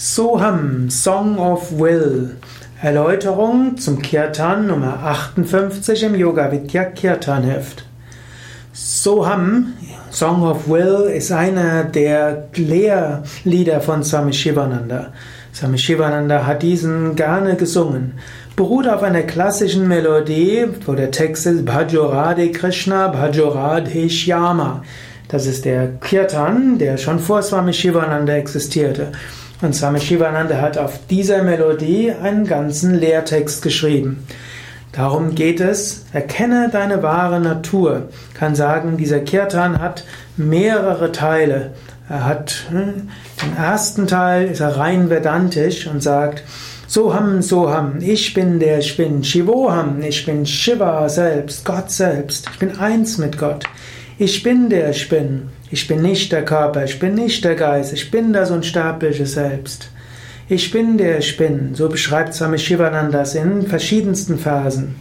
Soham, Song of Will. Erläuterung zum Kirtan Nummer 58 im Yoga Vidya Kirtan Heft. Soham, Song of Will, ist einer der Lehrlieder von Swami Shivananda. Swami Shivananda hat diesen gerne gesungen. Beruht auf einer klassischen Melodie, wo der Text ist Bhajorade Krishna, Bhajorade Shyama. Das ist der Kirtan, der schon vor Swami Shivananda existierte. Und Swami Shivananda hat auf dieser Melodie einen ganzen Lehrtext geschrieben. Darum geht es, erkenne deine wahre Natur. Kann sagen, dieser Kirtan hat mehrere Teile. Er hat hm, den ersten Teil ist er rein vedantisch und sagt, Soham, Soham, ich bin der, ich bin Shivoham, ich bin Shiva selbst, Gott selbst, ich bin eins mit Gott. Ich bin der ich bin. Ich bin nicht der Körper, ich bin nicht der Geist, ich bin das unsterbliche Selbst. Ich bin der ich bin. So beschreibt Swami Shivananda das in verschiedensten Versen.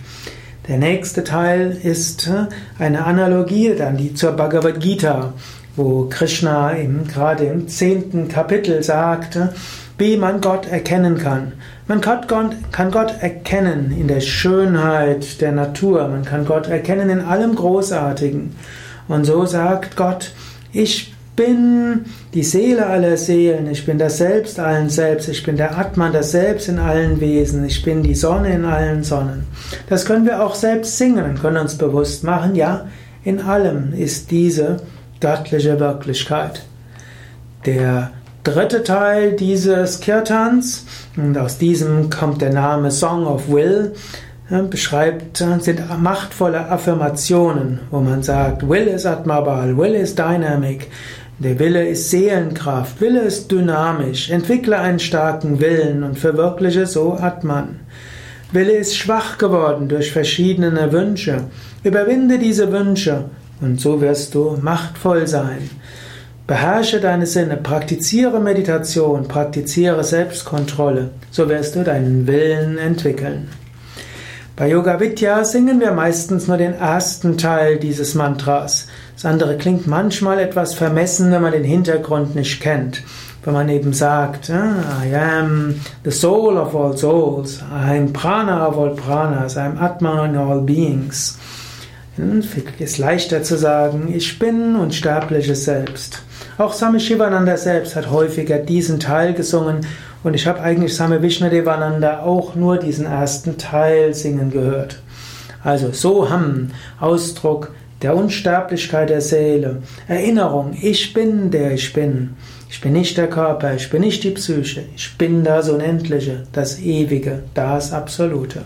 Der nächste Teil ist äh, eine Analogie dann die zur Bhagavad Gita, wo Krishna eben gerade im zehnten Kapitel sagte, wie man Gott erkennen kann. Man kann Gott erkennen in der Schönheit der Natur, man kann Gott erkennen in allem Großartigen. Und so sagt Gott, ich bin die Seele aller Seelen, ich bin das Selbst allen Selbst, ich bin der Atman, das Selbst in allen Wesen, ich bin die Sonne in allen Sonnen. Das können wir auch selbst singen können uns bewusst machen, ja, in allem ist diese göttliche Wirklichkeit. Der dritte Teil dieses Kirtans, und aus diesem kommt der Name Song of Will, beschreibt, sind machtvolle Affirmationen, wo man sagt, Will ist Atmabal, Will ist Dynamic, der Wille ist Seelenkraft, Wille ist dynamisch, entwickle einen starken Willen und verwirkliche so Atman. Wille ist schwach geworden durch verschiedene Wünsche, überwinde diese Wünsche und so wirst du machtvoll sein. Beherrsche deine Sinne, praktiziere Meditation, praktiziere Selbstkontrolle, so wirst du deinen Willen entwickeln. Bei Yoga Vidya singen wir meistens nur den ersten Teil dieses Mantras. Das andere klingt manchmal etwas vermessen, wenn man den Hintergrund nicht kennt. Wenn man eben sagt, ah, I am the soul of all souls, I am prana of all pranas, I am Atman in all beings. Es ist leichter zu sagen, ich bin unsterbliches Selbst. Auch Swami Shivananda selbst hat häufiger diesen Teil gesungen und ich habe eigentlich Swami Vishnadevananda auch nur diesen ersten Teil singen gehört. Also Soham, Ausdruck der Unsterblichkeit der Seele, Erinnerung, ich bin der ich bin. Ich bin nicht der Körper, ich bin nicht die Psyche, ich bin das Unendliche, das Ewige, das Absolute.